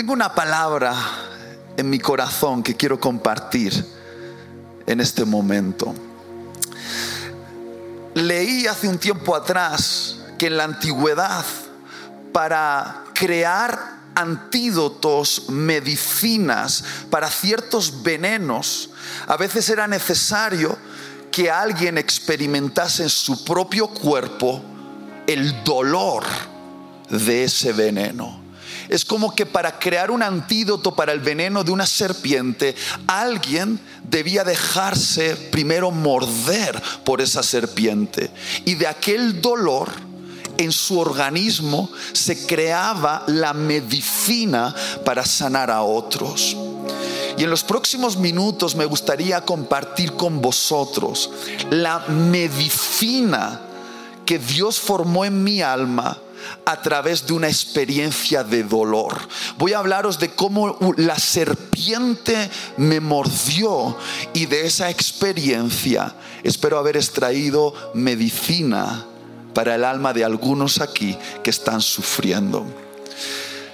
Tengo una palabra en mi corazón que quiero compartir en este momento. Leí hace un tiempo atrás que en la antigüedad para crear antídotos, medicinas para ciertos venenos, a veces era necesario que alguien experimentase en su propio cuerpo el dolor de ese veneno. Es como que para crear un antídoto para el veneno de una serpiente, alguien debía dejarse primero morder por esa serpiente. Y de aquel dolor en su organismo se creaba la medicina para sanar a otros. Y en los próximos minutos me gustaría compartir con vosotros la medicina que Dios formó en mi alma a través de una experiencia de dolor. Voy a hablaros de cómo la serpiente me mordió y de esa experiencia espero haber extraído medicina para el alma de algunos aquí que están sufriendo.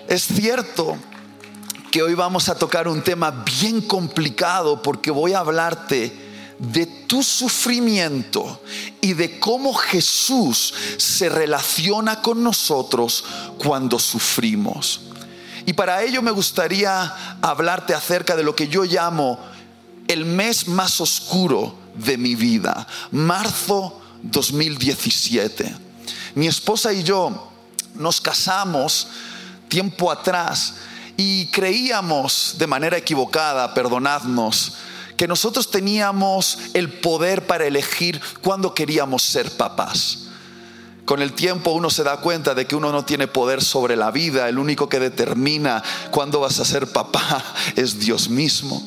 Es cierto que hoy vamos a tocar un tema bien complicado porque voy a hablarte de tu sufrimiento y de cómo Jesús se relaciona con nosotros cuando sufrimos. Y para ello me gustaría hablarte acerca de lo que yo llamo el mes más oscuro de mi vida, marzo 2017. Mi esposa y yo nos casamos tiempo atrás y creíamos de manera equivocada, perdonadnos, que nosotros teníamos el poder para elegir cuándo queríamos ser papás. Con el tiempo uno se da cuenta de que uno no tiene poder sobre la vida, el único que determina cuándo vas a ser papá es Dios mismo.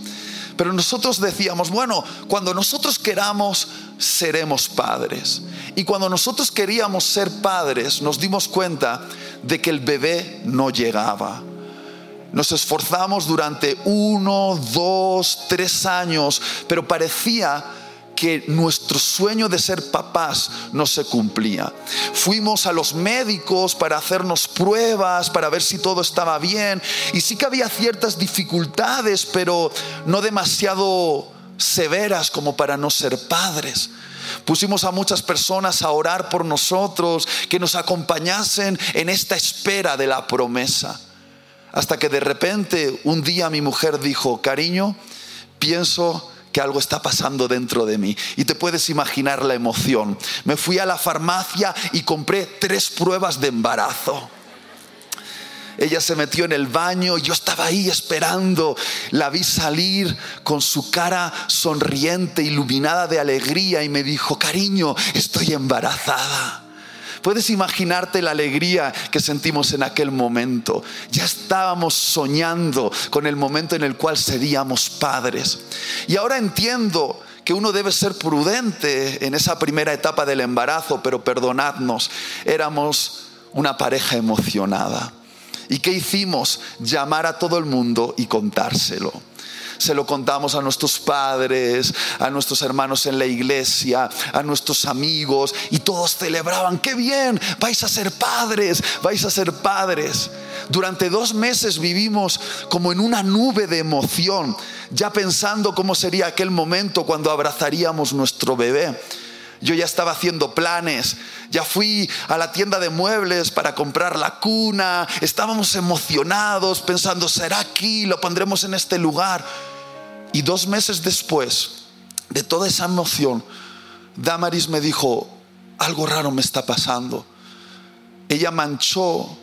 Pero nosotros decíamos, bueno, cuando nosotros queramos, seremos padres. Y cuando nosotros queríamos ser padres, nos dimos cuenta de que el bebé no llegaba. Nos esforzamos durante uno, dos, tres años, pero parecía que nuestro sueño de ser papás no se cumplía. Fuimos a los médicos para hacernos pruebas, para ver si todo estaba bien, y sí que había ciertas dificultades, pero no demasiado severas como para no ser padres. Pusimos a muchas personas a orar por nosotros, que nos acompañasen en esta espera de la promesa. Hasta que de repente un día mi mujer dijo, cariño, pienso que algo está pasando dentro de mí. Y te puedes imaginar la emoción. Me fui a la farmacia y compré tres pruebas de embarazo. Ella se metió en el baño, yo estaba ahí esperando, la vi salir con su cara sonriente, iluminada de alegría y me dijo, cariño, estoy embarazada. Puedes imaginarte la alegría que sentimos en aquel momento. Ya estábamos soñando con el momento en el cual seríamos padres. Y ahora entiendo que uno debe ser prudente en esa primera etapa del embarazo, pero perdonadnos, éramos una pareja emocionada. ¿Y qué hicimos? Llamar a todo el mundo y contárselo se lo contamos a nuestros padres, a nuestros hermanos en la iglesia, a nuestros amigos y todos celebraban, qué bien, vais a ser padres, vais a ser padres. Durante dos meses vivimos como en una nube de emoción, ya pensando cómo sería aquel momento cuando abrazaríamos nuestro bebé. Yo ya estaba haciendo planes, ya fui a la tienda de muebles para comprar la cuna, estábamos emocionados pensando, será aquí, lo pondremos en este lugar. Y dos meses después de toda esa emoción, Damaris me dijo, algo raro me está pasando. Ella manchó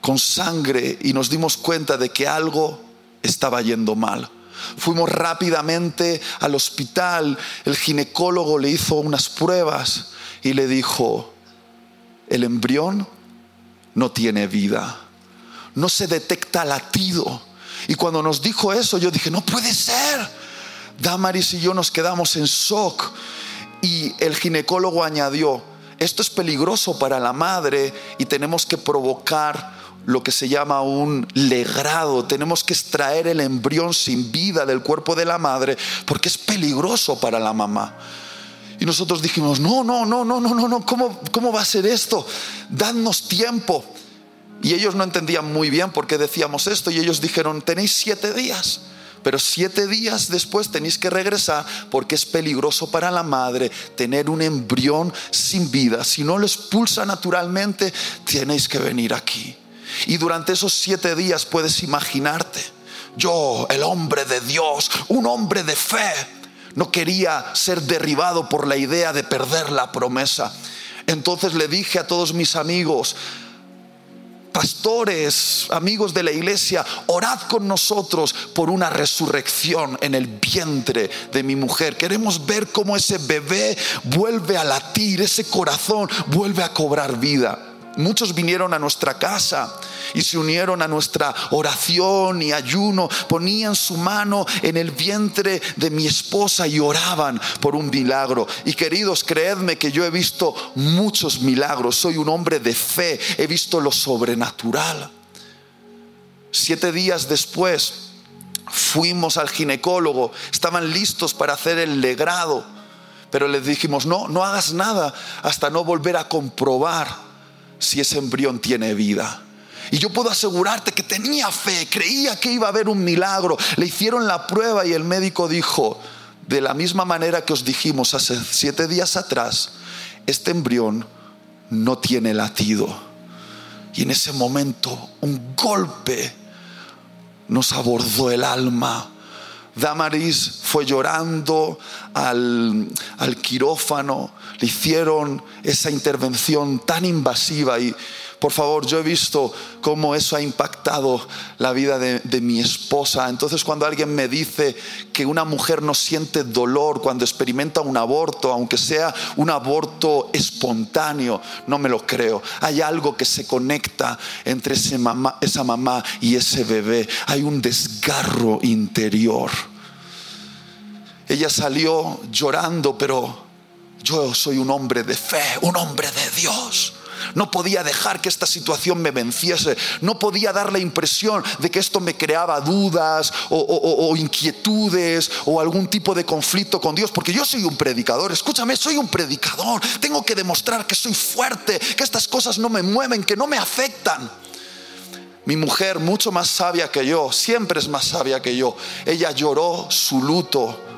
con sangre y nos dimos cuenta de que algo estaba yendo mal. Fuimos rápidamente al hospital, el ginecólogo le hizo unas pruebas y le dijo, el embrión no tiene vida, no se detecta latido y cuando nos dijo eso, yo dije, no puede ser. Damaris y yo nos quedamos en shock. Y el ginecólogo añadió, esto es peligroso para la madre y tenemos que provocar lo que se llama un legrado. Tenemos que extraer el embrión sin vida del cuerpo de la madre porque es peligroso para la mamá. Y nosotros dijimos, no, no, no, no, no, no, no, ¿cómo, cómo va a ser esto? Dadnos tiempo. Y ellos no entendían muy bien por qué decíamos esto y ellos dijeron, tenéis siete días. Pero siete días después tenéis que regresar porque es peligroso para la madre tener un embrión sin vida. Si no lo expulsa naturalmente, tenéis que venir aquí. Y durante esos siete días puedes imaginarte, yo, el hombre de Dios, un hombre de fe, no quería ser derribado por la idea de perder la promesa. Entonces le dije a todos mis amigos, pastores, amigos de la iglesia, orad con nosotros por una resurrección en el vientre de mi mujer. Queremos ver cómo ese bebé vuelve a latir, ese corazón vuelve a cobrar vida. Muchos vinieron a nuestra casa y se unieron a nuestra oración y ayuno, ponían su mano en el vientre de mi esposa y oraban por un milagro. Y queridos, creedme que yo he visto muchos milagros, soy un hombre de fe, he visto lo sobrenatural. Siete días después fuimos al ginecólogo, estaban listos para hacer el legrado, pero les dijimos, no, no hagas nada hasta no volver a comprobar si ese embrión tiene vida. Y yo puedo asegurarte que tenía fe, creía que iba a haber un milagro. Le hicieron la prueba y el médico dijo, de la misma manera que os dijimos hace siete días atrás, este embrión no tiene latido. Y en ese momento un golpe nos abordó el alma. Damaris fue llorando al, al quirófano le hicieron esa intervención tan invasiva y por favor, yo he visto cómo eso ha impactado la vida de, mi esposa. Entonces cuando alguien me dice que una mujer no siente dolor cuando experimenta un aborto, aunque sea un aborto espontáneo, no me lo creo. Hay algo que se conecta entre esa mamá y ese bebé. Hay un desgarro interior. Ella salió llorando, pero yo soy un hombre de fe, un hombre de Dios. No podía dejar que esta situación me venciese. No podía dar la impresión de que esto me creaba dudas o, inquietudes o algún tipo de conflicto con Dios. Porque yo soy un predicador. Escúchame, soy un predicador. Tengo que demostrar que soy fuerte, que estas cosas no me mueven, que no me afectan. Mi mujer, mucho más sabia que yo, siempre es más sabia que yo. Ella lloró su luto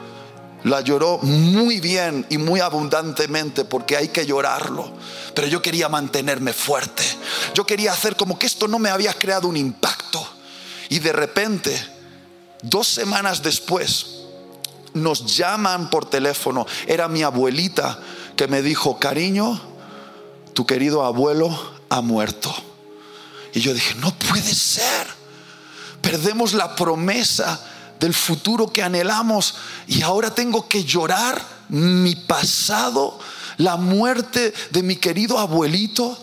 la lloró muy bien y muy abundantemente porque hay que llorarlo. Pero yo quería mantenerme fuerte. Yo quería hacer como que esto no me había creado un impacto. Y de repente, dos semanas después, nos llaman por teléfono. Era mi abuelita que me dijo, cariño, tu querido abuelo ha muerto. Y yo dije, no puede ser. Perdemos la promesa del futuro que anhelamos y ahora tengo que llorar mi pasado, la muerte de mi querido abuelito.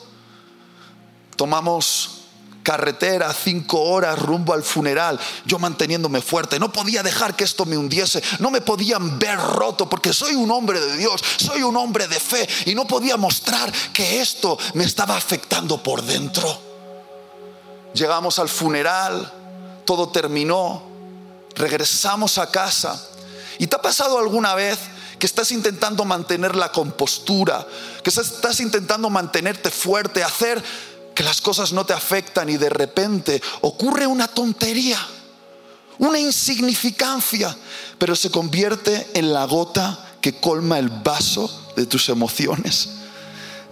Tomamos carretera, cinco horas rumbo al funeral, yo manteniéndome fuerte. No podía dejar que esto me hundiese, no me podían ver roto porque soy un hombre de Dios, soy un hombre de fe y no podía mostrar que esto me estaba afectando por dentro. Llegamos al funeral, todo terminó, regresamos a casa. ¿Y te ha pasado alguna vez que estás intentando mantener la compostura, que estás intentando mantenerte fuerte, hacer que las cosas no te afectan y de repente ocurre una tontería, una insignificancia, pero se convierte en la gota que colma el vaso de tus emociones?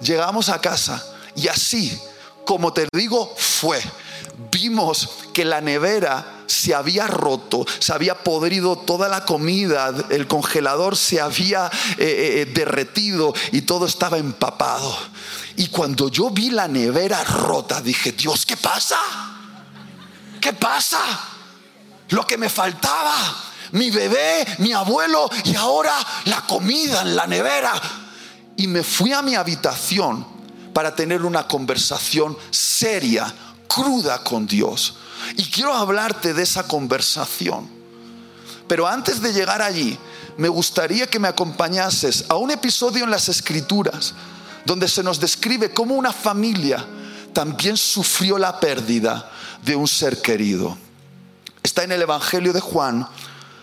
Llegamos a casa y así, como te digo, fue. Vimos que la nevera se había roto, se había podrido toda la comida, el congelador se había eh, eh, eh, derretido y todo estaba empapado. Y cuando yo vi la nevera rota, dije, Dios, ¿qué pasa? ¿Qué pasa? Lo que me faltaba, mi bebé, mi abuelo y ahora la comida en la nevera. Y me fui a mi habitación para tener una conversación seria, cruda con Dios. Y quiero hablarte de esa conversación. Pero antes de llegar allí, me gustaría que me acompañases a un episodio en las Escrituras donde se nos describe cómo una familia también sufrió la pérdida de un ser querido. Está en el Evangelio de Juan,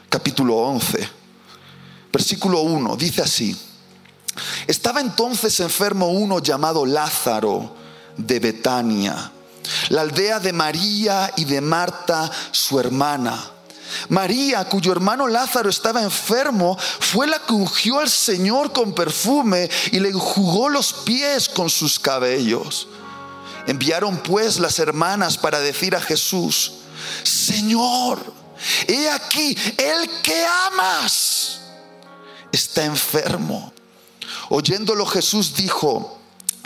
capítulo 11, versículo 1, dice así. Estaba entonces enfermo uno llamado Lázaro de Betania la aldea de María y de Marta, su hermana. María, cuyo hermano Lázaro estaba enfermo, fue la que ungió al Señor con perfume y le enjugó los pies con sus cabellos. Enviaron pues las hermanas para decir a Jesús, Señor, he aquí, el que amas está enfermo. Oyéndolo Jesús dijo,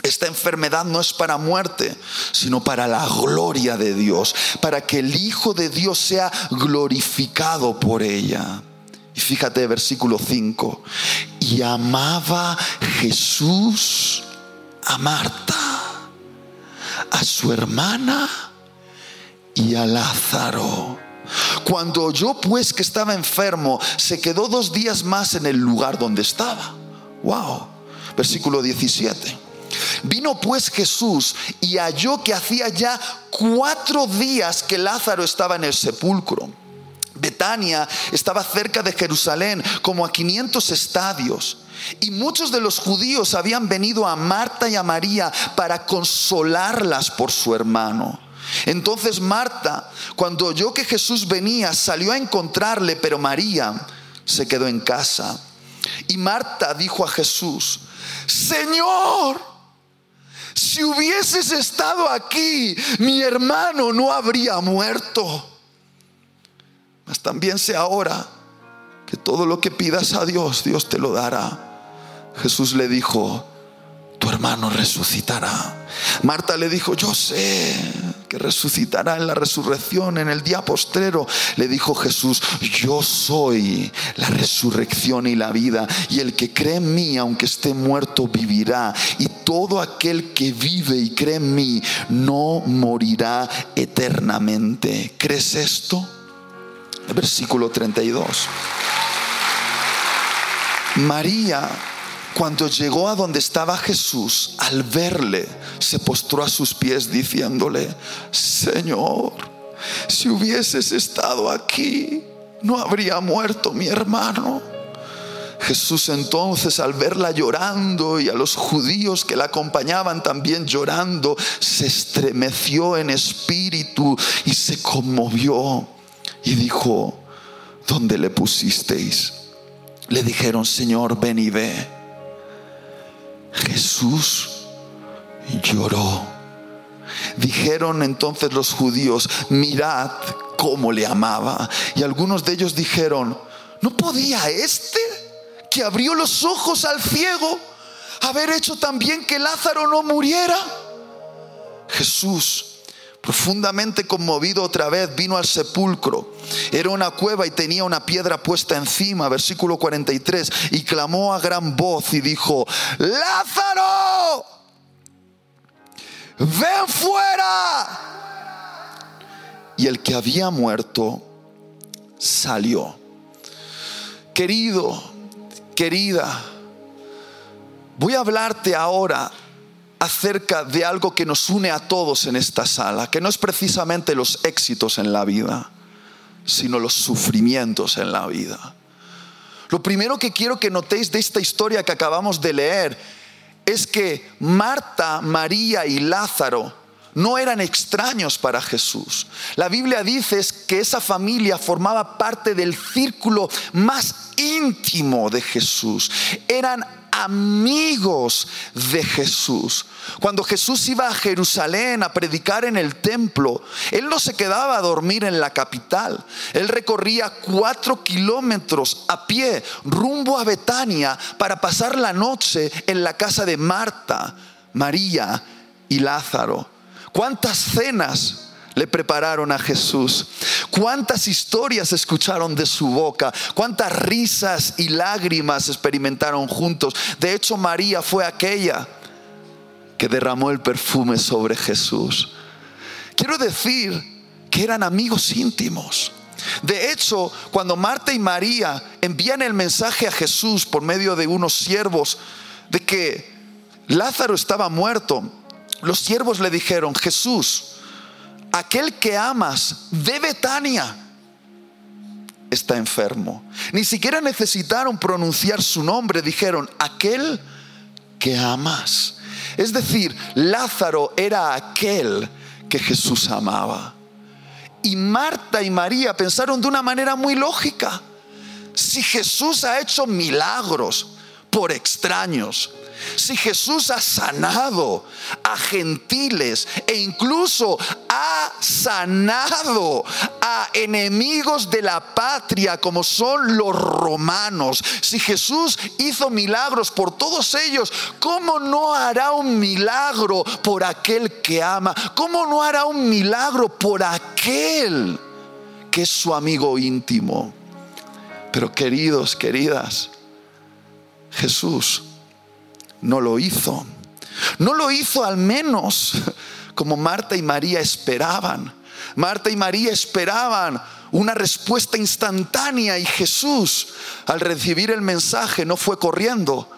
esta enfermedad no es para muerte, sino para la gloria de Dios, para que el Hijo de Dios sea glorificado por ella. Y fíjate, versículo 5. Y amaba Jesús a Marta, a su hermana y a Lázaro. Cuando oyó pues que estaba enfermo, se quedó dos días más en el lugar donde estaba. Wow. Versículo 17. Vino pues Jesús y halló que hacía ya cuatro días que Lázaro estaba en el sepulcro. Betania estaba cerca de Jerusalén, como a 500 estadios. Y muchos de los judíos habían venido a Marta y a María para consolarlas por su hermano. Entonces Marta, cuando oyó que Jesús venía, salió a encontrarle, pero María se quedó en casa. Y Marta dijo a Jesús, Señor, si hubieses estado aquí, mi hermano no habría muerto. Mas también sé ahora que todo lo que pidas a Dios, Dios te lo dará. Jesús le dijo, tu hermano resucitará. Marta le dijo, yo sé que resucitará en la resurrección, en el día postrero. Le dijo Jesús, yo soy la resurrección y la vida, y el que cree en mí, aunque esté muerto, vivirá. Y todo aquel que vive y cree en mí, no morirá eternamente. ¿Crees esto? Versículo 32. María cuando llegó a donde estaba Jesús, al verle, se postró a sus pies diciéndole, Señor, si hubieses estado aquí, no habría muerto mi hermano. Jesús entonces al verla llorando y a los judíos que la acompañaban también llorando, se estremeció en espíritu y se conmovió y dijo, ¿dónde le pusisteis? Le dijeron, Señor, ven y ve. Jesús lloró. Dijeron entonces los judíos, mirad cómo le amaba. Y algunos de ellos dijeron, ¿no podía este que abrió los ojos al ciego haber hecho también que Lázaro no muriera? Jesús profundamente conmovido otra vez, vino al sepulcro. Era una cueva y tenía una piedra puesta encima, versículo 43, y clamó a gran voz y dijo, Lázaro, ven fuera. Y el que había muerto salió. Querido, querida, voy a hablarte ahora acerca de algo que nos une a todos en esta sala, que no es precisamente los éxitos en la vida, sino los sufrimientos en la vida. Lo primero que quiero que notéis de esta historia que acabamos de leer es que Marta, María y Lázaro no eran extraños para Jesús. La Biblia dice que esa familia formaba parte del círculo más íntimo de Jesús. Eran amigos de Jesús. Cuando Jesús iba a Jerusalén a predicar en el templo, Él no se quedaba a dormir en la capital. Él recorría cuatro kilómetros a pie rumbo a Betania para pasar la noche en la casa de Marta, María y Lázaro. ¿Cuántas cenas le prepararon a Jesús. Cuántas historias escucharon de su boca, cuántas risas y lágrimas experimentaron juntos. De hecho, María fue aquella que derramó el perfume sobre Jesús. Quiero decir que eran amigos íntimos. De hecho, cuando Marta y María envían el mensaje a Jesús por medio de unos siervos de que Lázaro estaba muerto, los siervos le dijeron, Jesús, aquel que amas de Betania está enfermo. Ni siquiera necesitaron pronunciar su nombre, dijeron, aquel que amas. Es decir, Lázaro era aquel que Jesús amaba. Y Marta y María pensaron de una manera muy lógica. Si Jesús ha hecho milagros por extraños, si Jesús ha sanado a gentiles e incluso ha sanado a enemigos de la patria como son los romanos, si Jesús hizo milagros por todos ellos, ¿cómo no hará un milagro por aquel que ama? ¿Cómo no hará un milagro por aquel que es su amigo íntimo? Pero queridos, queridas, Jesús no lo hizo. No lo hizo al menos como Marta y María esperaban. Marta y María esperaban una respuesta instantánea y Jesús al recibir el mensaje no fue corriendo,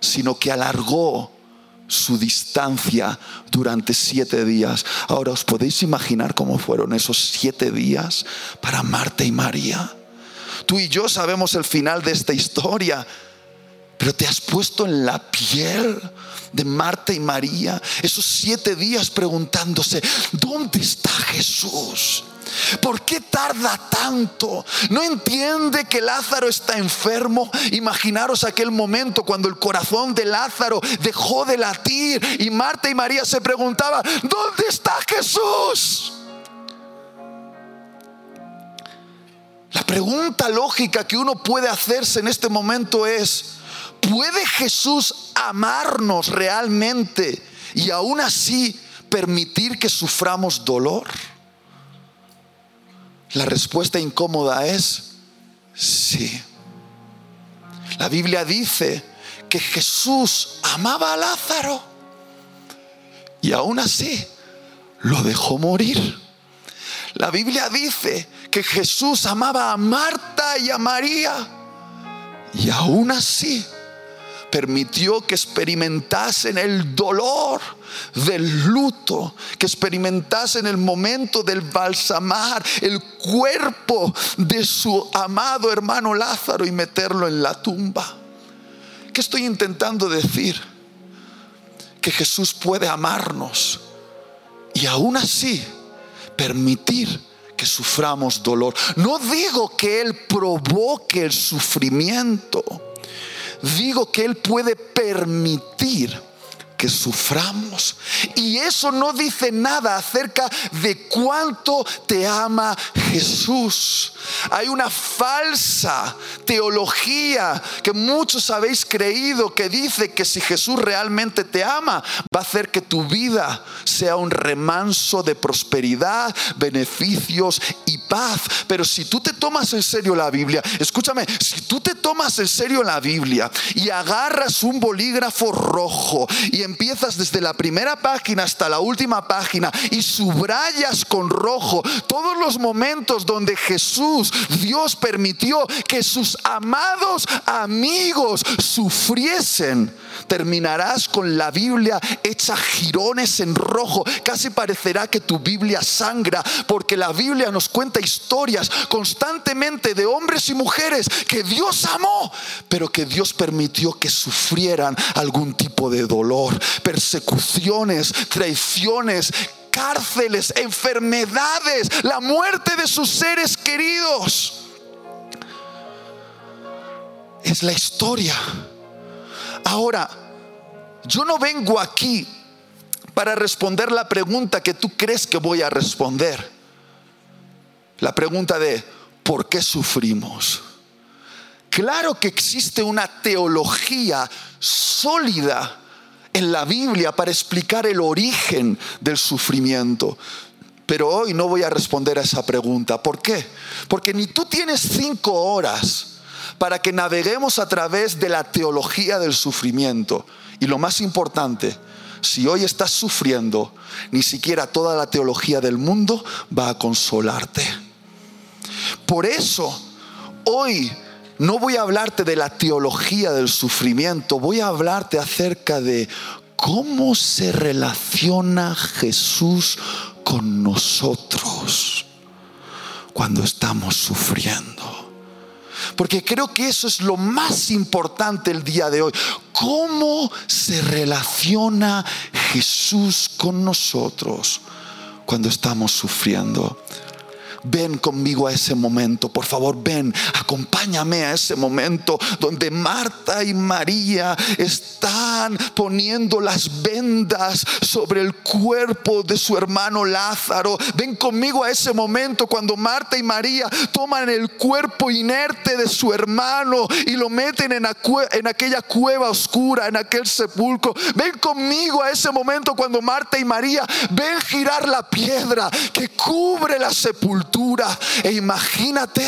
sino que alargó su distancia durante siete días. Ahora os podéis imaginar cómo fueron esos siete días para Marta y María. Tú y yo sabemos el final de esta historia. Pero te has puesto en la piel de Marta y María esos siete días preguntándose, ¿dónde está Jesús? ¿Por qué tarda tanto? ¿No entiende que Lázaro está enfermo? Imaginaros aquel momento cuando el corazón de Lázaro dejó de latir y Marta y María se preguntaban, ¿dónde está Jesús? La pregunta lógica que uno puede hacerse en este momento es, ¿Puede Jesús amarnos realmente y aún así permitir que suframos dolor? La respuesta incómoda es sí. La Biblia dice que Jesús amaba a Lázaro y aún así lo dejó morir. La Biblia dice que Jesús amaba a Marta y a María y aún así permitió que experimentasen el dolor del luto, que experimentasen el momento del balsamar el cuerpo de su amado hermano Lázaro y meterlo en la tumba. ¿Qué estoy intentando decir? Que Jesús puede amarnos y aún así permitir que suframos dolor. No digo que Él provoque el sufrimiento digo que Él puede permitir que suframos. Y eso no dice nada acerca de cuánto te ama Jesús. Hay una falsa teología que muchos habéis creído que dice que si Jesús realmente te ama, va a hacer que tu vida sea un remanso de prosperidad, beneficios y paz. Pero si tú te tomas en serio la Biblia, escúchame, si tú te tomas en serio la Biblia y agarras un bolígrafo rojo y empiezas desde la primera página hasta la última página y subrayas con rojo todos los momentos donde Jesús, Dios permitió que sus amados amigos sufriesen, terminarás con la Biblia hecha jirones en rojo. Casi parecerá que tu Biblia sangra porque la Biblia nos cuenta historias constantemente de hombres y mujeres que Dios amó, pero que Dios permitió que sufrieran algún tipo de dolor persecuciones, traiciones, cárceles, enfermedades, la muerte de sus seres queridos. Es la historia. Ahora, yo no vengo aquí para responder la pregunta que tú crees que voy a responder. La pregunta de, ¿por qué sufrimos? Claro que existe una teología sólida en la Biblia para explicar el origen del sufrimiento. Pero hoy no voy a responder a esa pregunta. ¿Por qué? Porque ni tú tienes cinco horas para que naveguemos a través de la teología del sufrimiento. Y lo más importante, si hoy estás sufriendo, ni siquiera toda la teología del mundo va a consolarte. Por eso, hoy no voy a hablarte de la teología del sufrimiento, voy a hablarte acerca de cómo se relaciona Jesús con nosotros cuando estamos sufriendo. Porque creo que eso es lo más importante el día de hoy. ¿Cómo se relaciona Jesús con nosotros cuando estamos sufriendo. Ven conmigo a ese momento, por favor, ven, acompáñame a ese momento donde Marta y María están poniendo las vendas sobre el cuerpo de su hermano Lázaro. Ven conmigo a ese momento cuando Marta y María toman el cuerpo inerte de su hermano y lo meten en, aquella cueva oscura, en aquel sepulcro. Ven conmigo a ese momento cuando Marta y María ven girar la piedra que cubre la sepultura e imagínate,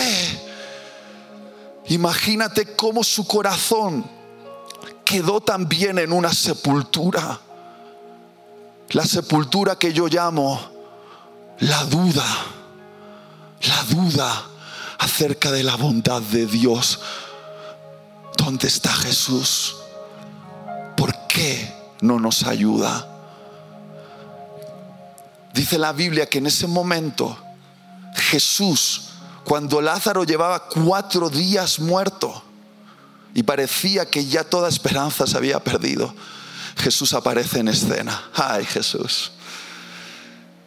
imagínate cómo su corazón quedó también en una sepultura. La sepultura que yo llamo la duda, la duda acerca de la bondad de Dios. ¿Dónde está Jesús? ¿Por qué no nos ayuda? Dice la Biblia que en ese momento Jesús, cuando Lázaro llevaba cuatro días muerto y parecía que ya toda esperanza se había perdido, Jesús aparece en escena. Ay Jesús.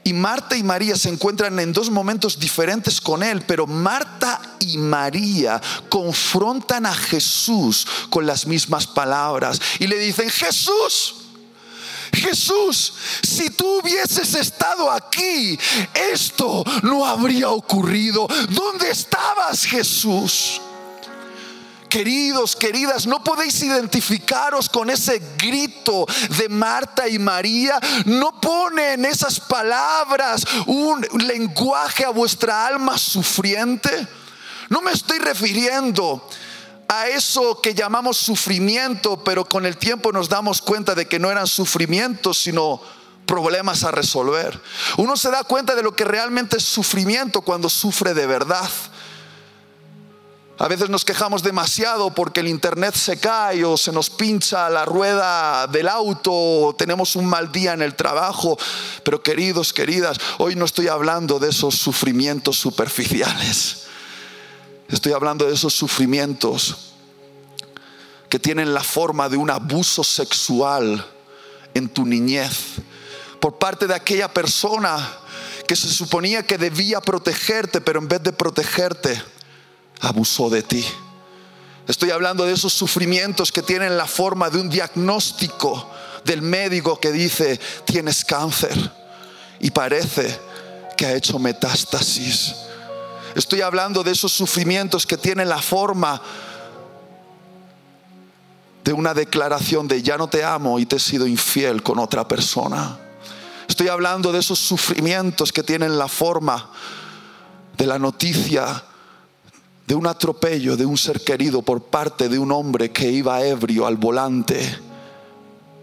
Y Marta y María se encuentran en dos momentos diferentes con él, pero Marta y María confrontan a Jesús con las mismas palabras y le dicen, Jesús, Jesús, si tú hubieses estado aquí, esto no habría ocurrido. ¿Dónde estabas, Jesús? Queridos, queridas, no podéis identificaros con ese grito de Marta y María. No ponen esas palabras un lenguaje a vuestra alma sufriente. No me estoy refiriendo a eso que llamamos sufrimiento, pero con el tiempo nos damos cuenta de que no eran sufrimientos, sino problemas a resolver. Uno se da cuenta de lo que realmente es sufrimiento cuando sufre de verdad. A veces nos quejamos demasiado porque el internet se cae o se nos pincha la rueda del auto o tenemos un mal día en el trabajo. Pero queridos, queridas, hoy no estoy hablando de esos sufrimientos superficiales. Estoy hablando de esos sufrimientos que tienen la forma de un abuso sexual en tu niñez por parte de aquella persona que se suponía que debía protegerte, pero en vez de protegerte, abusó de ti. Estoy hablando de esos sufrimientos que tienen la forma de un diagnóstico del médico que dice, tienes cáncer y parece que ha hecho metástasis Estoy hablando de esos sufrimientos que tienen la forma de una declaración de ya no te amo y te he sido infiel con otra persona. Estoy hablando de esos sufrimientos que tienen la forma de la noticia de un atropello de un ser querido por parte de un hombre que iba ebrio al volante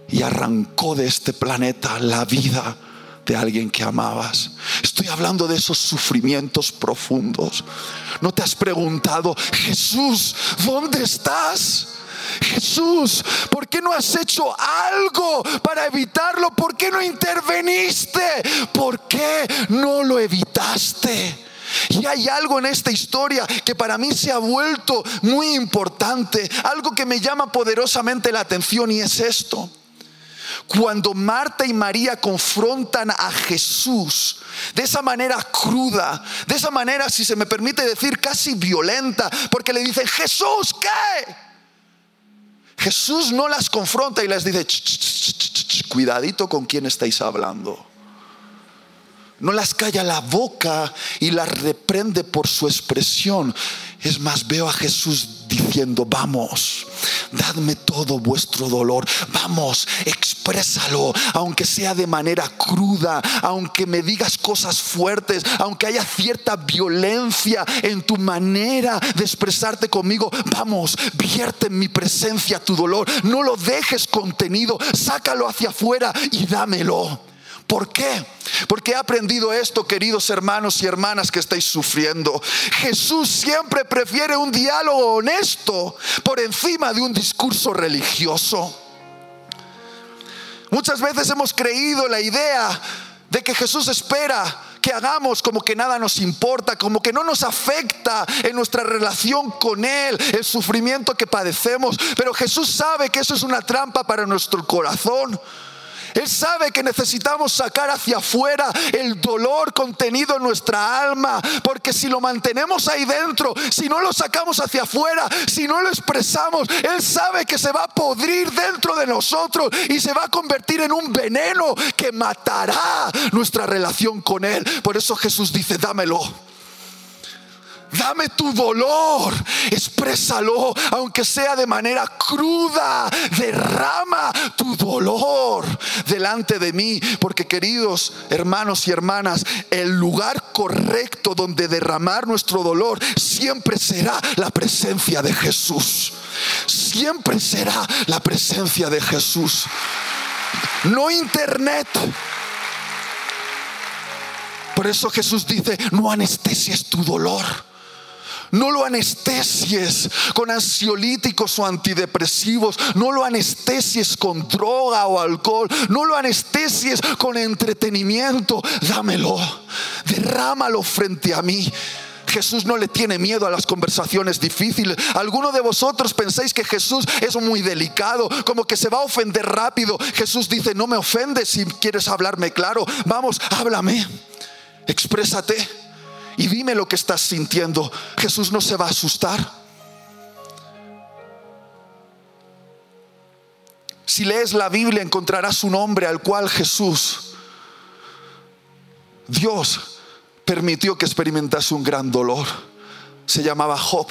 y arrancó de este planeta la vida de alguien que amabas. Estoy hablando de esos sufrimientos profundos. ¿No te has preguntado, Jesús, ¿dónde estás? Jesús, ¿por qué no has hecho algo para evitarlo? ¿Por qué no interveniste? ¿Por qué no lo evitaste? Y hay algo en esta historia que para mí se ha vuelto muy importante, algo que me llama poderosamente la atención y es esto. Cuando Marta y María confrontan a Jesús de esa manera cruda, de esa manera, si se me permite decir, casi violenta, porque le dicen, Jesús, ¿qué? Jesús no las confronta y les dice, cuidadito con quién estáis hablando. No las calla la boca y las reprende por su expresión. Es más, veo a Jesús diciendo, vamos, dadme todo vuestro dolor, vamos, exprésalo, aunque sea de manera cruda, aunque me digas cosas fuertes, aunque haya cierta violencia en tu manera de expresarte conmigo, vamos, vierte en mi presencia tu dolor, no lo dejes contenido, sácalo hacia afuera y dámelo. ¿Por qué? Porque he aprendido esto, queridos hermanos y hermanas que estáis sufriendo. Jesús siempre prefiere un diálogo honesto por encima de un discurso religioso. Muchas veces hemos creído la idea de que Jesús espera que hagamos como que nada nos importa, como que no nos afecta en nuestra relación con Él, el sufrimiento que padecemos. Pero Jesús sabe que eso es una trampa para nuestro corazón. Él sabe que necesitamos sacar hacia afuera el dolor contenido en nuestra alma, porque si lo mantenemos ahí dentro, si no lo sacamos hacia afuera, si no lo expresamos, Él sabe que se va a podrir dentro de nosotros y se va a convertir en un veneno que matará nuestra relación con Él. Por eso Jesús dice, dámelo. Dame tu dolor, exprésalo, aunque sea de manera cruda. Derrama tu dolor delante de mí, porque queridos hermanos y hermanas, el lugar correcto donde derramar nuestro dolor siempre será la presencia de Jesús. Siempre será la presencia de Jesús. No internet. Por eso Jesús dice, no anestesies tu dolor. No lo anestesies con ansiolíticos o antidepresivos. No lo anestesies con droga o alcohol. No lo anestesies con entretenimiento. Dámelo. Derrámalo frente a mí. Jesús no le tiene miedo a las conversaciones difíciles. Algunos de vosotros pensáis que Jesús es muy delicado, como que se va a ofender rápido. Jesús dice, no me ofendes si quieres hablarme claro. Vamos, háblame, exprésate y dime lo que estás sintiendo. Jesús no se va a asustar. Si lees la Biblia encontrarás un hombre al cual Jesús, Dios, permitió que experimentase un gran dolor. Se llamaba Job.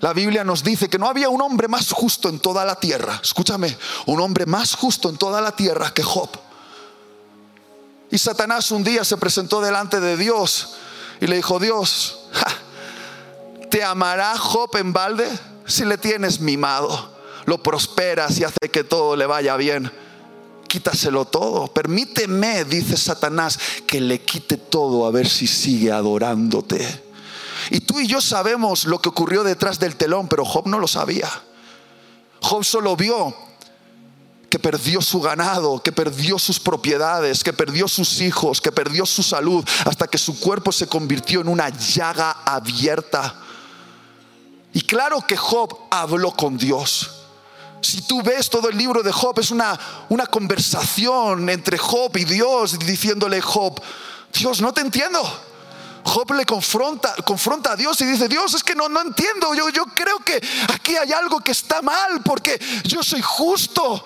La Biblia nos dice que no había un hombre más justo en toda la tierra. Escúchame, un hombre más justo en toda la tierra que Job. Y Satanás un día se presentó delante de Dios y le dijo, Dios, ¿te amará Job en balde si le tienes mimado? Lo prosperas y hace que todo le vaya bien. Quítaselo todo. Permíteme, dice Satanás, que le quite todo a ver si sigue adorándote. Y tú y yo sabemos lo que ocurrió detrás del telón, pero Job no lo sabía. Job solo vio que perdió su ganado, que perdió sus propiedades, que perdió sus hijos, que perdió su salud, hasta que su cuerpo se convirtió en una llaga abierta. Y claro que Job habló con Dios. Si tú ves todo el libro de Job, es una, una conversación entre Job y Dios, diciéndole Job, Dios, no te entiendo. Job le confronta, confronta a Dios y dice, Dios, es que no, no entiendo, yo, yo creo que aquí hay algo que está mal porque yo soy justo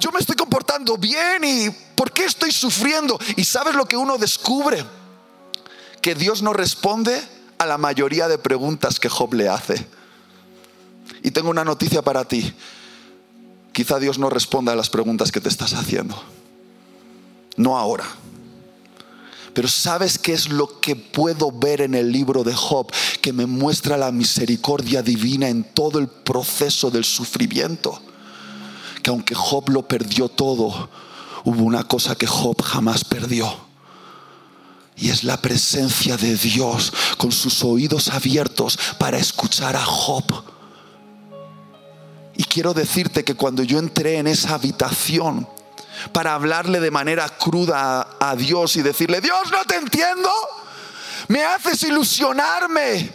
yo me estoy comportando bien y ¿por qué estoy sufriendo? Y sabes lo que uno descubre? Que Dios no responde a la mayoría de preguntas que Job le hace. Y tengo una noticia para ti. Quizá Dios no responda a las preguntas que te estás haciendo. No ahora. Pero ¿sabes qué es lo que puedo ver en el libro de Job? Que me muestra la misericordia divina en todo el proceso del sufrimiento que aunque Job lo perdió todo, hubo una cosa que Job jamás perdió. Y es la presencia de Dios con sus oídos abiertos para escuchar a Job. Y quiero decirte que cuando yo entré en esa habitación para hablarle de manera cruda a, Dios y decirle, Dios, no te entiendo, me haces ilusionarme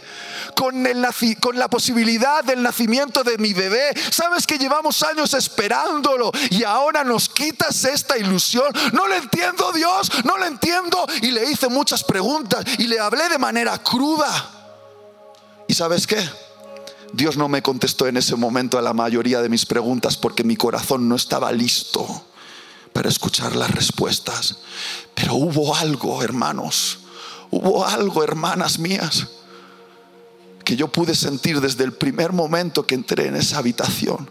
con, el, con la posibilidad del nacimiento de mi bebé. Sabes que llevamos años esperándolo y ahora nos quitas esta ilusión. No lo entiendo Dios, no lo entiendo. Y le hice muchas preguntas y le hablé de manera cruda. ¿Y sabes qué? Dios no me contestó en ese momento a la mayoría de mis preguntas porque mi corazón no estaba listo para escuchar las respuestas. Pero hubo algo, hermanos, hubo algo, hermanas mías, que yo pude sentir desde el primer momento que entré en esa habitación.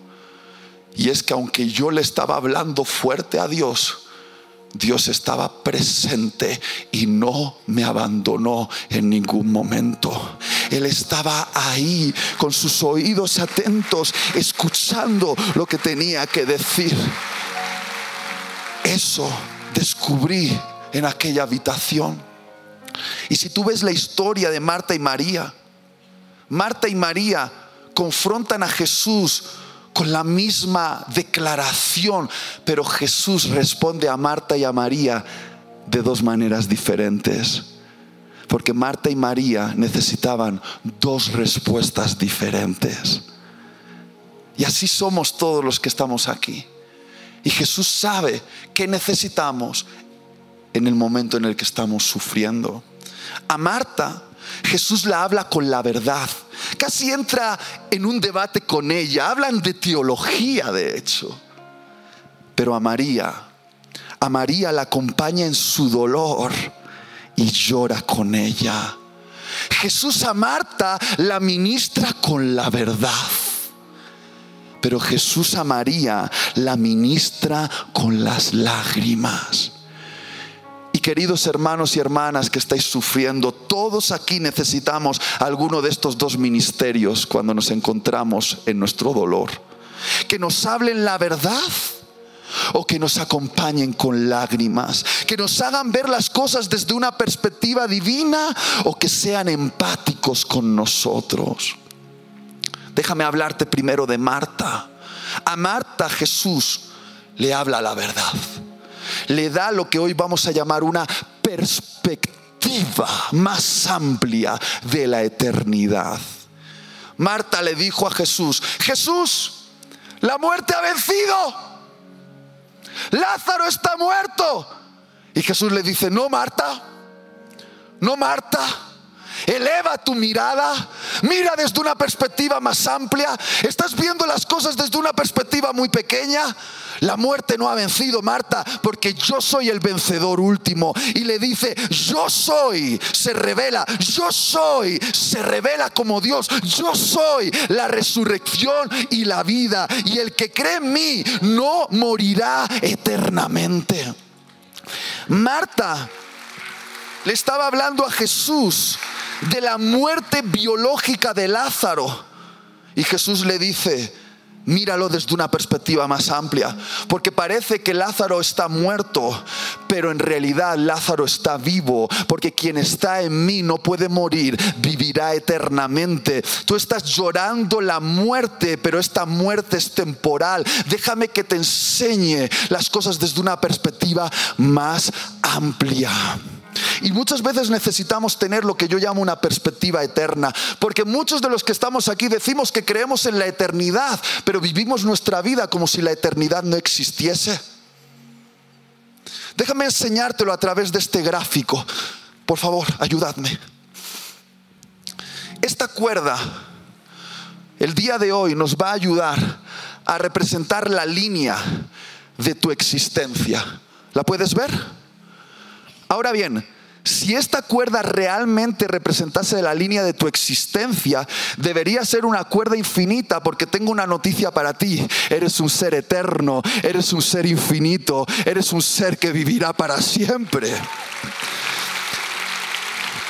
Y es que aunque yo le estaba hablando fuerte a Dios, Dios estaba presente y no me abandonó en ningún momento. Él estaba ahí con sus oídos atentos, escuchando lo que tenía que decir. Eso descubrí en aquella habitación. Y si tú ves la historia de Marta y María, Marta y María confrontan a Jesús con la misma declaración, pero Jesús responde a Marta y a María de dos maneras diferentes. Porque Marta y María necesitaban dos respuestas diferentes. Y así somos todos los que estamos aquí. Y Jesús sabe que necesitamos en el momento en el que estamos sufriendo. A Marta, Jesús la habla con la verdad. Casi entra en un debate con ella. Hablan de teología, de hecho. Pero a María, a María la acompaña en su dolor y llora con ella. Jesús a Marta la ministra con la verdad. Pero Jesús a María la ministra con las lágrimas. Queridos hermanos y hermanas que estáis sufriendo, todos aquí necesitamos alguno de estos dos ministerios cuando nos encontramos en nuestro dolor. Que nos hablen la verdad o que nos acompañen con lágrimas, que nos hagan ver las cosas desde una perspectiva divina o que sean empáticos con nosotros. Déjame hablarte primero de Marta. A Marta Jesús le habla la verdad. Le da lo que hoy vamos a llamar una perspectiva más amplia de la eternidad. Marta le dijo a Jesús, Jesús, la muerte ha vencido. Lázaro está muerto. Y Jesús le dice, no, Marta, no, Marta. Eleva tu mirada, mira desde una perspectiva más amplia. Estás viendo las cosas desde una perspectiva muy pequeña. La muerte no ha vencido, Marta, porque yo soy el vencedor último. Y le dice, yo soy, se revela, yo soy, se revela como Dios. Yo soy la resurrección y la vida. Y el que cree en mí no morirá eternamente. Marta le estaba hablando a Jesús de la muerte biológica de Lázaro. Y Jesús le dice, míralo desde una perspectiva más amplia, porque parece que Lázaro está muerto, pero en realidad Lázaro está vivo, porque quien está en mí no puede morir, vivirá eternamente. Tú estás llorando la muerte, pero esta muerte es temporal. Déjame que te enseñe las cosas desde una perspectiva más amplia. Y muchas veces necesitamos tener lo que yo llamo una perspectiva eterna, porque muchos de los que estamos aquí decimos que creemos en la eternidad, pero vivimos nuestra vida como si la eternidad no existiese. Déjame enseñártelo a través de este gráfico. Por favor, ayúdame. Esta cuerda, el día de hoy, nos va a ayudar a representar la línea de tu existencia. ¿La puedes ver? Ahora bien, si esta cuerda realmente representase la línea de tu existencia, debería ser una cuerda infinita porque tengo una noticia para ti. Eres un ser eterno, eres un ser infinito, eres un ser que vivirá para siempre.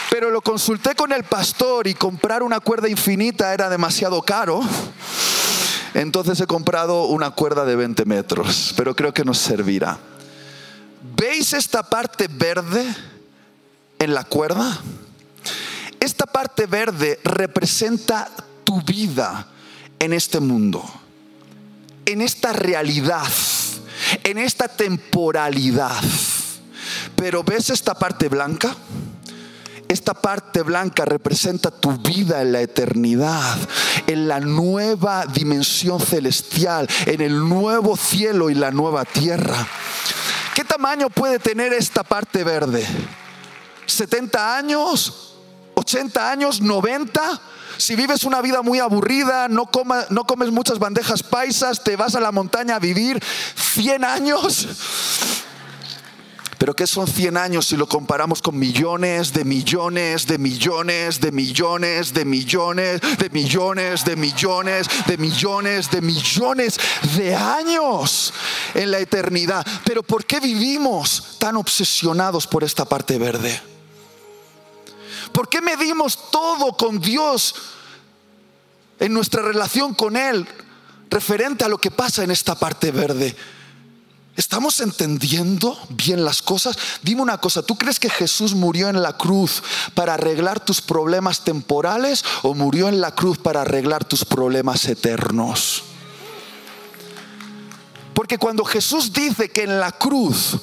Pero lo consulté con el pastor y comprar una cuerda infinita era demasiado caro. Entonces he comprado una cuerda de 20 metros, pero creo que nos servirá. ¿Veis esta parte verde en la cuerda? Esta parte verde representa tu vida en este mundo, en esta realidad, en esta temporalidad. Pero ¿ves esta parte blanca? Esta parte blanca representa tu vida en la eternidad, en la nueva dimensión celestial, en el nuevo cielo y la nueva tierra. ¿Qué tamaño puede tener esta parte verde? ¿70 años? ¿80 años? ¿90? Si vives una vida muy aburrida, no, no comes muchas bandejas paisas, te vas a la montaña a vivir 100 años. Pero ¿qué son 100 años si lo comparamos con millones de millones de millones de millones de millones de millones de millones de millones de millones de años en la eternidad? Pero ¿por qué vivimos tan obsesionados por esta parte verde? ¿Por qué medimos todo con Dios en nuestra relación con Él referente a lo que pasa en esta parte verde? ¿Estamos entendiendo bien las cosas? Dime una cosa, ¿tú crees que Jesús murió en la cruz para arreglar tus problemas temporales o murió en la cruz para arreglar tus problemas eternos? Porque cuando Jesús dice que en la cruz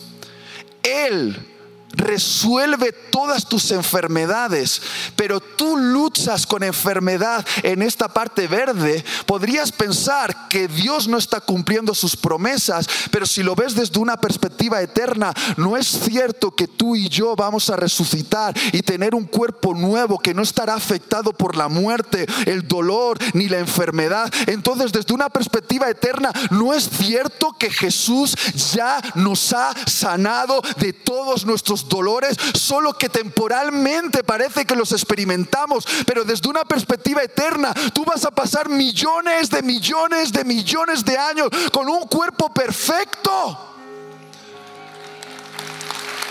Él resuelve todas tus enfermedades, pero tú luchas con enfermedad en esta parte verde, podrías pensar que Dios no está cumpliendo sus promesas, pero si lo ves desde una perspectiva eterna, no es cierto que tú y yo vamos a resucitar y tener un cuerpo nuevo que no estará afectado por la muerte, el dolor ni la enfermedad. Entonces, desde una perspectiva eterna, no es cierto que Jesús ya nos ha sanado de todos nuestros dolores, solo que temporalmente parece que los experimentamos, pero desde una perspectiva eterna, tú vas a pasar millones de millones de millones de años con un cuerpo perfecto.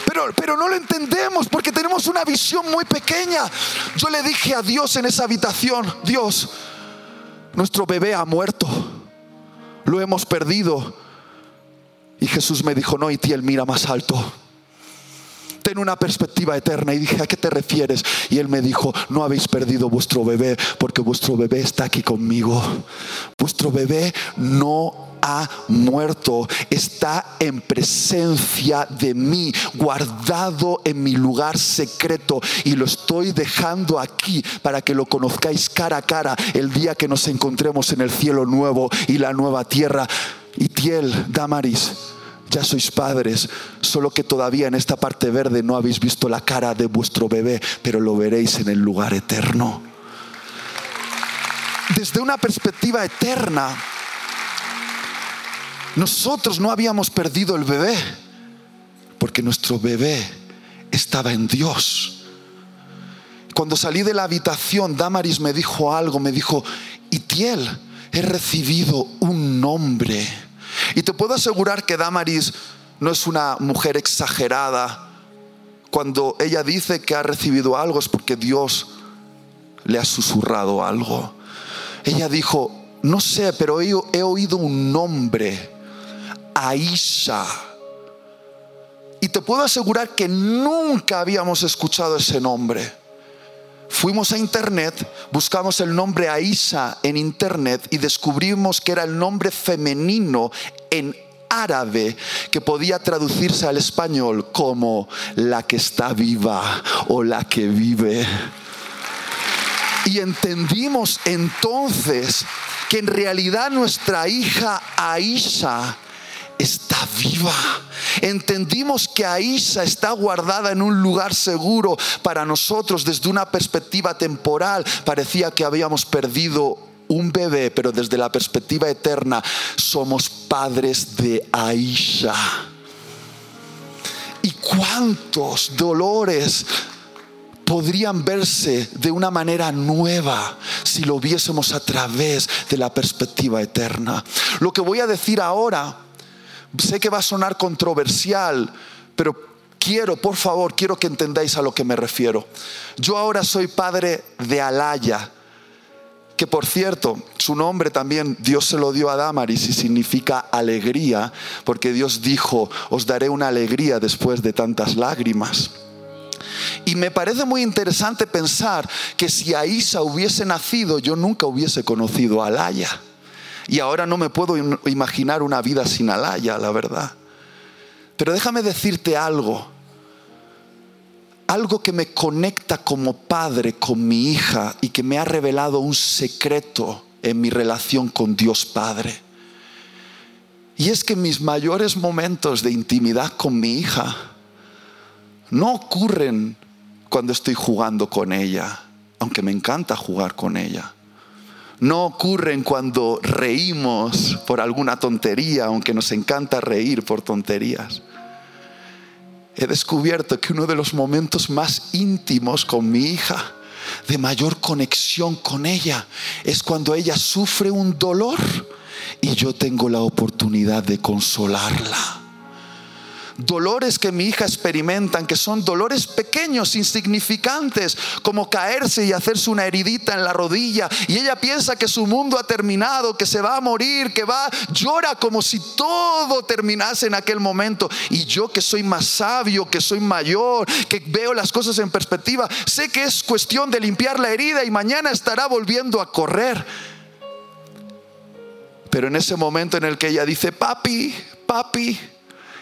Pero, pero, no lo entendemos porque tenemos una visión muy pequeña. Yo le dije a Dios en esa habitación, Dios, nuestro bebé ha muerto, lo hemos perdido. Y Jesús me dijo, no, y él mira más alto ten una perspectiva eterna. Y dije, ¿a qué te refieres? Y él me dijo, no habéis perdido vuestro bebé porque vuestro bebé está aquí conmigo. Vuestro bebé no ha muerto, está en presencia de mí, guardado en mi lugar secreto y lo estoy dejando aquí para que lo conozcáis cara a cara el día que nos encontremos en el cielo nuevo y la nueva tierra. Y Tiel, Damaris, ya sois padres, solo que todavía en esta parte verde no habéis visto la cara de vuestro bebé, pero lo veréis en el lugar eterno. Desde una perspectiva eterna, nosotros no habíamos perdido el bebé, porque nuestro bebé estaba en Dios. Cuando salí de la habitación, Damaris me dijo algo, me dijo, Itiel, he recibido un nombre y te puedo asegurar que Damaris no es una mujer exagerada. Cuando ella dice que ha recibido algo es porque Dios le ha susurrado algo. Ella dijo, no sé, pero he, oído un nombre, Aisha. Y te puedo asegurar que nunca habíamos escuchado ese nombre. Fuimos a internet, buscamos el nombre Aisha en internet y descubrimos que era el nombre femenino en árabe que podía traducirse al español como la que está viva o la que vive. Y entendimos entonces que en realidad nuestra hija Aisha está viva. Entendimos que Aisha está guardada en un lugar seguro para nosotros desde una perspectiva temporal. Parecía que habíamos perdido un bebé, pero desde la perspectiva eterna somos padres de Aisha. ¿Y cuántos dolores podrían verse de una manera nueva si lo viésemos a través de la perspectiva eterna? Lo que voy a decir ahora Sé que va a sonar controversial, pero quiero, por favor, quiero que entendáis a lo que me refiero. Yo ahora soy padre de Alaya, que por cierto, su nombre también Dios se lo dio a Damaris y significa alegría, porque Dios dijo, os daré una alegría después de tantas lágrimas. Y me parece muy interesante pensar que si Aisa hubiese nacido, yo nunca hubiese conocido a Alaya. Y ahora no me puedo imaginar una vida sin Alaya, la verdad. Pero déjame decirte algo. Algo que me conecta como padre con mi hija y que me ha revelado un secreto en mi relación con Dios Padre. Y es que mis mayores momentos de intimidad con mi hija no ocurren cuando estoy jugando con ella, aunque me encanta jugar con ella no ocurren cuando reímos por alguna tontería, aunque nos encanta reír por tonterías. He descubierto que uno de los momentos más íntimos con mi hija, de mayor conexión con ella, es cuando ella sufre un dolor y yo tengo la oportunidad de consolarla dolores que mi hija experimentan, que son dolores pequeños, insignificantes, como caerse y hacerse una heridita en la rodilla, y ella piensa que su mundo ha terminado, que se va a morir, que va, llora como si todo terminase en aquel momento. Y yo que soy más sabio, que soy mayor, que veo las cosas en perspectiva, sé que es cuestión de limpiar la herida y mañana estará volviendo a correr. Pero en ese momento en el que ella dice, papi, papi,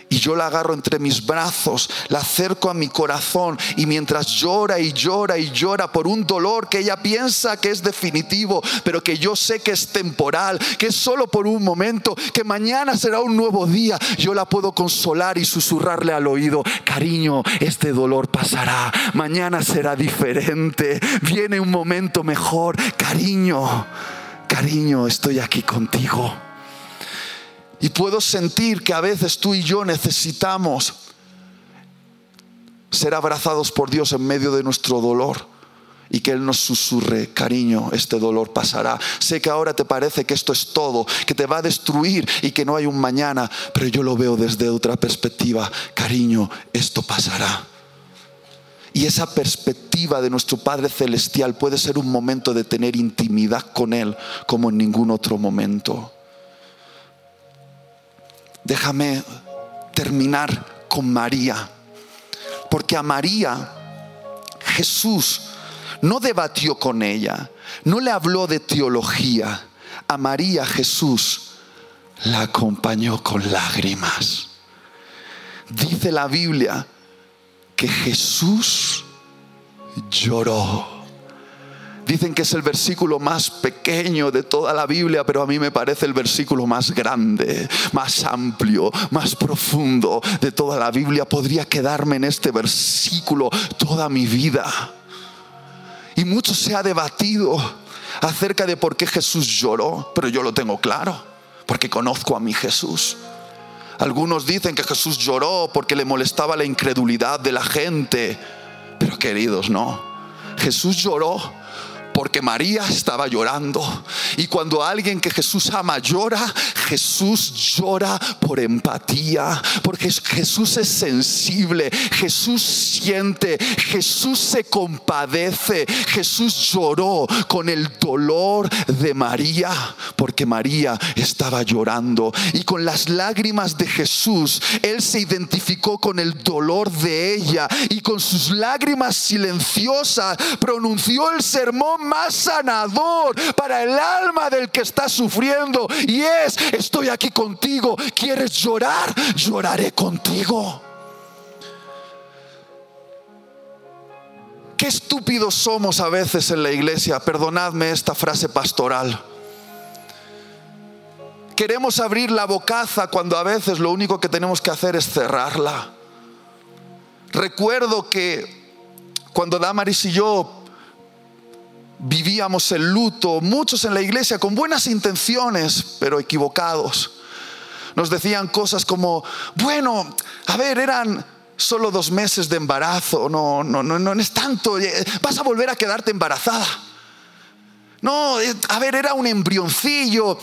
y yo la agarro entre mis brazos, la acerco a mi corazón y mientras llora y llora y llora por un dolor que ella piensa que es definitivo, pero que yo sé que es temporal, que es solo por un momento, que mañana será un nuevo día, yo la puedo consolar y susurrarle al oído, cariño, este dolor pasará, mañana será diferente, viene un momento mejor, cariño, cariño, estoy aquí contigo. Y puedo sentir que a veces tú y yo necesitamos ser abrazados por Dios en medio de nuestro dolor y que Él nos susurre, cariño, este dolor pasará. Sé que ahora te parece que esto es todo, que te va a destruir y que no hay un mañana, pero yo lo veo desde otra perspectiva. Cariño, esto pasará. Y esa perspectiva de nuestro Padre Celestial puede ser un momento de tener intimidad con Él como en ningún otro momento déjame terminar con María. Porque a María Jesús no debatió con ella, no le habló de teología. A María Jesús la acompañó con lágrimas. Dice la Biblia que Jesús lloró. Dicen que es el versículo más pequeño de toda la Biblia, pero a mí me parece el versículo más grande, más amplio, más profundo de toda la Biblia. Podría quedarme en este versículo toda mi vida. Y mucho se ha debatido acerca de por qué Jesús lloró, pero yo lo tengo claro, porque conozco a mi Jesús. Algunos dicen que Jesús lloró porque le molestaba la incredulidad de la gente, pero queridos, no. Jesús lloró porque María estaba llorando. Y cuando alguien que Jesús ama llora, Jesús llora por empatía, porque Jesús es sensible, Jesús siente, Jesús se compadece, Jesús lloró con el dolor de María, porque María estaba llorando. Y con las lágrimas de Jesús, Él se identificó con el dolor de ella y con sus lágrimas silenciosas pronunció el sermón más sanador para el alma del que está sufriendo. Y es, estoy aquí contigo. ¿Quieres llorar? Lloraré contigo. Qué estúpidos somos a veces en la iglesia. Perdonadme esta frase pastoral. Queremos abrir la bocaza cuando a veces lo único que tenemos que hacer es cerrarla. Recuerdo que cuando Damaris y yo vivíamos el luto, muchos en la iglesia con buenas intenciones, pero equivocados. Nos decían cosas como, bueno, a ver, eran solo dos meses de embarazo, no, no, no, no es tanto, eh, vas a volver a quedarte embarazada. No, eh, a ver, era un embrioncillo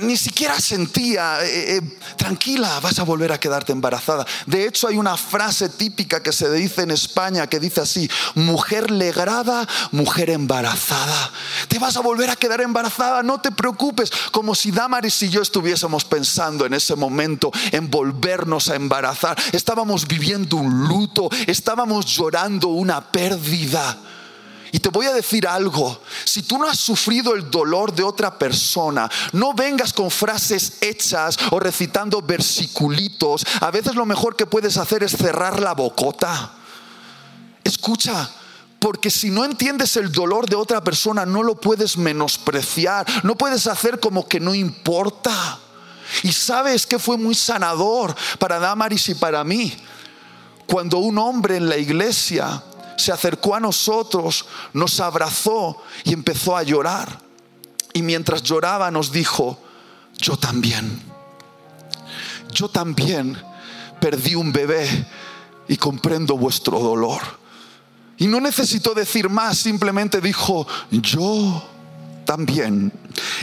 ni siquiera sentía, eh, eh, tranquila, vas a volver a quedarte embarazada. De hecho, hay una frase típica que se dice en España que dice así, mujer legrada, mujer embarazada. Te vas a volver a quedar embarazada, no te preocupes, como si Damaris y yo estuviésemos pensando en ese momento en volvernos a embarazar. Estábamos viviendo un luto, estábamos llorando una pérdida. Y te voy a decir algo, si tú no has sufrido el dolor de otra persona, no vengas con frases hechas o recitando versiculitos. A veces lo mejor que puedes hacer es cerrar la bocota. Escucha, porque si no entiendes el dolor de otra persona, no lo puedes menospreciar, no puedes hacer como que no importa. Y sabes que fue muy sanador para Damaris y para mí, cuando un hombre en la iglesia se acercó a nosotros, nos abrazó y empezó a llorar. Y mientras lloraba nos dijo, yo también, yo también perdí un bebé y comprendo vuestro dolor. Y no necesitó decir más, simplemente dijo, yo también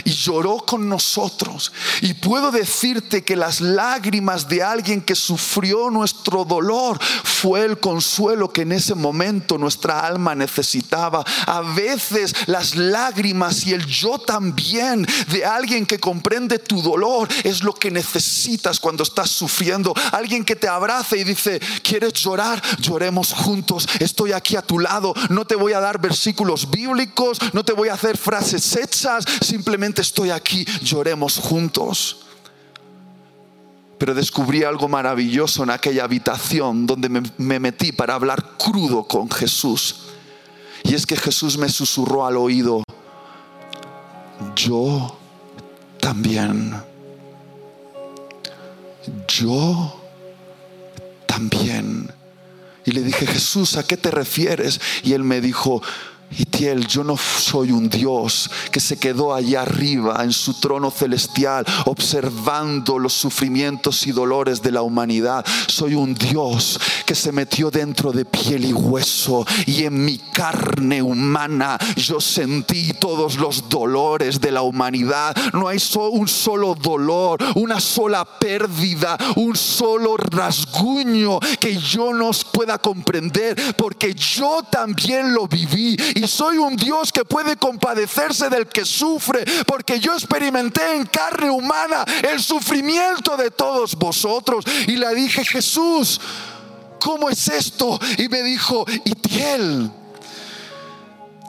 y lloró con nosotros. Y puedo decirte que las lágrimas de alguien que sufrió nuestro dolor fue el consuelo que en ese momento nuestra alma necesitaba. A veces las lágrimas y el yo también de alguien que comprende tu dolor es lo que necesitas cuando estás sufriendo. Alguien que te abrace y dice, ¿quieres llorar? Lloremos juntos. Estoy aquí a tu lado. No te voy a dar versículos bíblicos, no te voy a hacer frases hechas, estoy aquí, lloremos juntos. Pero descubrí algo maravilloso en aquella habitación donde me, me, metí para hablar crudo con Jesús. Y es que Jesús me susurró al oído, yo también, yo también. Y le dije, Jesús, ¿a qué te refieres? Y él me dijo, Itiel, yo no soy un Dios que se quedó allá arriba en su trono celestial observando los sufrimientos y dolores de la humanidad. Soy un Dios que se metió dentro de piel y hueso y en mi carne humana yo sentí todos los dolores de la humanidad. No hay un solo dolor, una sola pérdida, un solo rasguño que yo no pueda comprender porque yo también lo viví y soy un Dios que puede compadecerse del que sufre, porque yo experimenté en carne humana el sufrimiento de todos vosotros. Y le dije, Jesús, ¿cómo es esto? Y me dijo, Itiel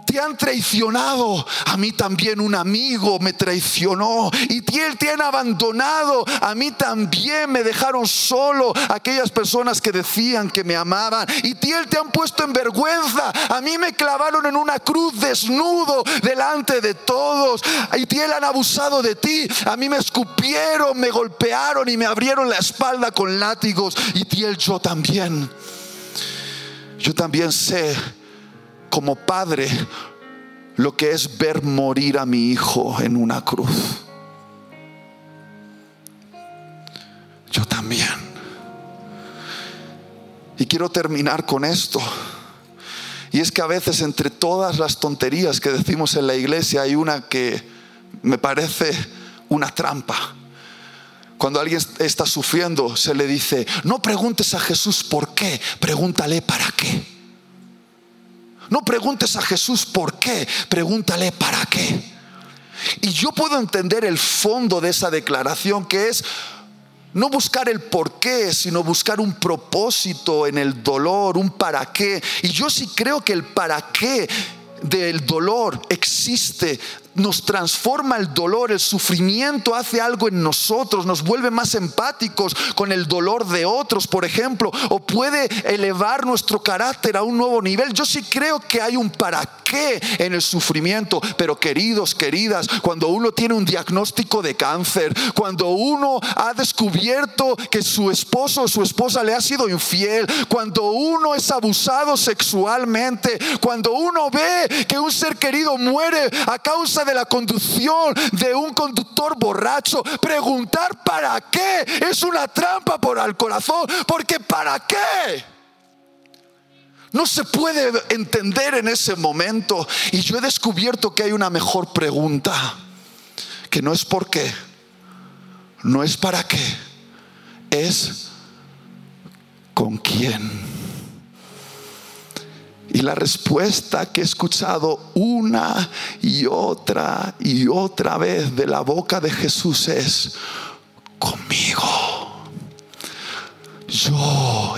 te han traicionado. A mí también un amigo me traicionó. Y te han abandonado. A mí también me dejaron solo aquellas personas que decían que me amaban. Y te han puesto en vergüenza. A mí me clavaron en una cruz desnudo delante de todos. Y tiel han abusado de ti. A mí me escupieron, me golpearon y me abrieron la espalda con látigos. Y tiel yo también. Yo también sé como padre lo que es ver morir a mi hijo en una cruz. Yo también. Y quiero terminar con esto. Y es que a veces entre todas las tonterías que decimos en la iglesia hay una que me parece una trampa. Cuando alguien está sufriendo se le dice, no preguntes a Jesús por qué, pregúntale para qué. No preguntes a Jesús por qué, pregúntale para qué. Y yo puedo entender el fondo de esa declaración que es no buscar el por qué, sino buscar un propósito en el dolor, un para qué. Y yo sí creo que el para qué del dolor existe nos transforma el dolor, el sufrimiento hace algo en nosotros, nos vuelve más empáticos con el dolor de otros, por ejemplo, o puede elevar nuestro carácter a un nuevo nivel. Yo sí creo que hay un para qué en el sufrimiento, pero queridos, queridas, cuando uno tiene un diagnóstico de cáncer, cuando uno ha descubierto que su esposo o su esposa le ha sido infiel, cuando uno es abusado sexualmente, cuando uno ve que un ser querido muere a causa de la conducción de un conductor borracho. Preguntar para qué es una trampa por el corazón, porque para qué. No se puede entender en ese momento. Y yo he descubierto que hay una mejor pregunta, que no es por qué, no es para qué, es con quién. Y la respuesta que he escuchado una y otra y otra vez de la boca de Jesús es, conmigo. Yo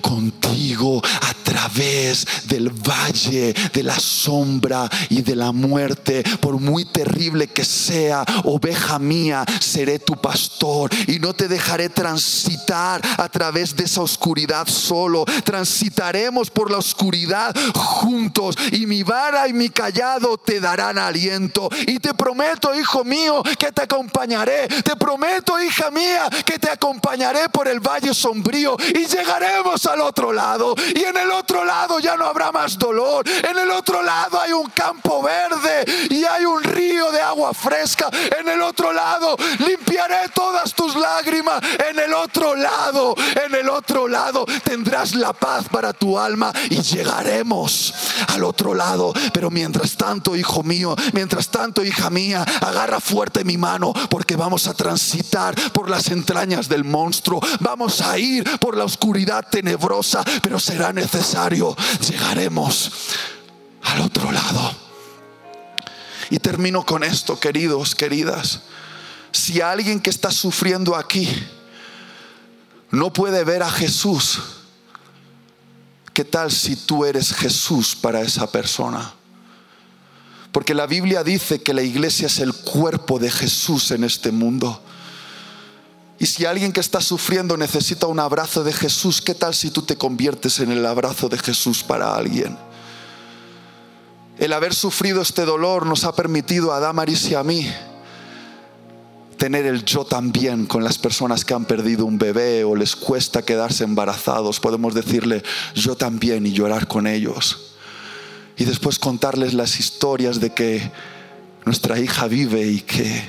contigo a través del valle de la sombra y de la muerte. Por muy terrible que sea, oveja mía, seré tu pastor y no te dejaré transitar a través de esa oscuridad solo. Transitaremos por la oscuridad juntos y mi vara y mi callado te darán aliento. Y te prometo, hijo mío, que te acompañaré. Te prometo, hija mía, que te acompañaré por el valle sombrío y llegaremos al otro lado. Y en el otro lado ya no habrá más dolor. En el otro lado hay un campo verde y hay un río de agua fresca. En el otro lado limpiaré todas tus lágrimas. En el otro lado, en el otro lado tendrás la paz para tu alma y llegaremos al otro lado. Pero mientras tanto, hijo mío, mientras tanto, hija mía, agarra fuerte mi mano porque vamos a transitar por las entrañas del monstruo. Vamos a ir por la oscuridad tenebrosa, pero será necesario. Llegaremos al otro lado. Y termino con esto, queridos, queridas. Si alguien que está sufriendo aquí no puede ver a Jesús, ¿qué tal si tú eres Jesús para esa persona? Porque la Biblia dice que la iglesia es el cuerpo de Jesús en este mundo. Y si alguien que está sufriendo necesita un abrazo de Jesús, ¿qué tal si tú te conviertes en el abrazo de Jesús para alguien? El haber sufrido este dolor nos ha permitido a Damaris y a mí tener el yo también con las personas que han perdido un bebé o les cuesta quedarse embarazados. Podemos decirle yo también y llorar con ellos. Y después contarles las historias de que nuestra hija vive y que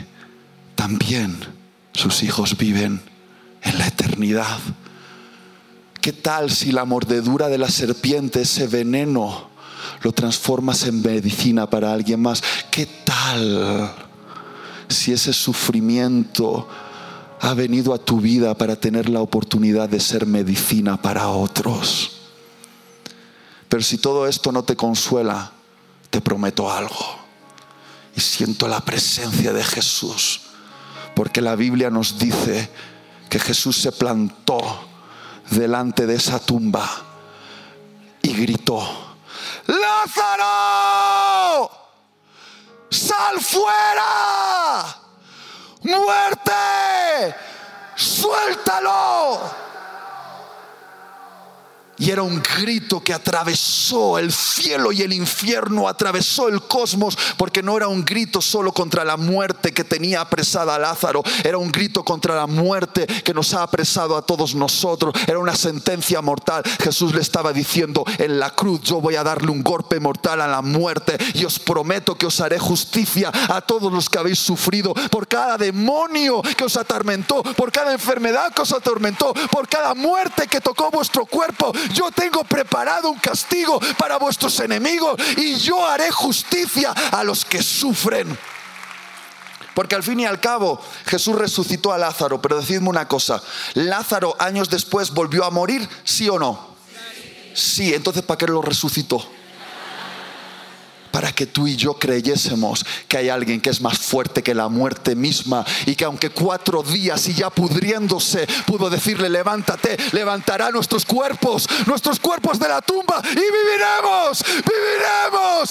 también sus hijos viven en la eternidad. ¿Qué tal si la mordedura de la serpiente, ese veneno, lo transformas en medicina para alguien más? ¿Qué tal si ese sufrimiento ha venido a tu vida para tener la oportunidad de ser medicina para otros? Pero si todo esto no te consuela, te prometo algo. Y siento la presencia de Jesús porque la Biblia nos dice que Jesús se plantó delante de esa tumba y gritó, Lázaro, sal fuera, muerte, suéltalo. Y era un grito que atravesó el cielo y el infierno, atravesó el cosmos, porque no era un grito solo contra la muerte que tenía apresada a Lázaro, era un grito contra la muerte que nos ha apresado a todos nosotros, era una sentencia mortal. Jesús le estaba diciendo, en la cruz yo voy a darle un golpe mortal a la muerte y os prometo que os haré justicia a todos los que habéis sufrido por cada demonio que os atormentó, por cada enfermedad que os atormentó, por cada muerte que tocó vuestro cuerpo yo tengo preparado un castigo para vuestros enemigos y yo haré justicia a los que sufren. Porque al fin y al cabo Jesús resucitó a Lázaro, pero decidme una cosa, ¿Lázaro años después volvió a morir? ¿Sí o no? Sí, entonces ¿para qué lo resucitó? Para que tú y yo creyésemos que hay alguien que es más fuerte que la muerte misma y que aunque cuatro días y ya pudriéndose pudo decirle levántate, levantará nuestros cuerpos, nuestros cuerpos de la tumba y viviremos, viviremos,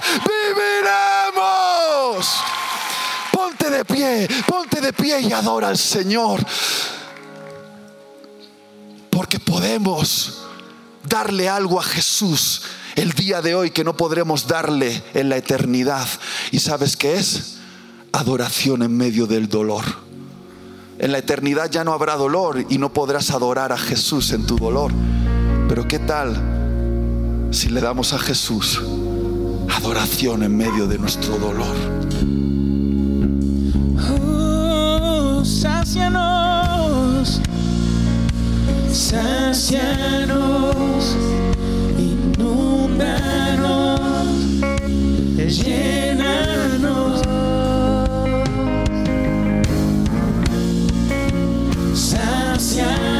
viviremos. Ponte de pie, ponte de pie y adora al Señor. Porque podemos darle algo a Jesús el día de hoy que no podremos darle en la eternidad. ¿Y sabes qué es? Adoración en medio del dolor. En la eternidad ya no habrá dolor y no podrás adorar a Jesús en tu dolor. Pero ¿qué tal si le damos a Jesús adoración en medio de nuestro dolor? Sácianos, llénanos. Sacianos,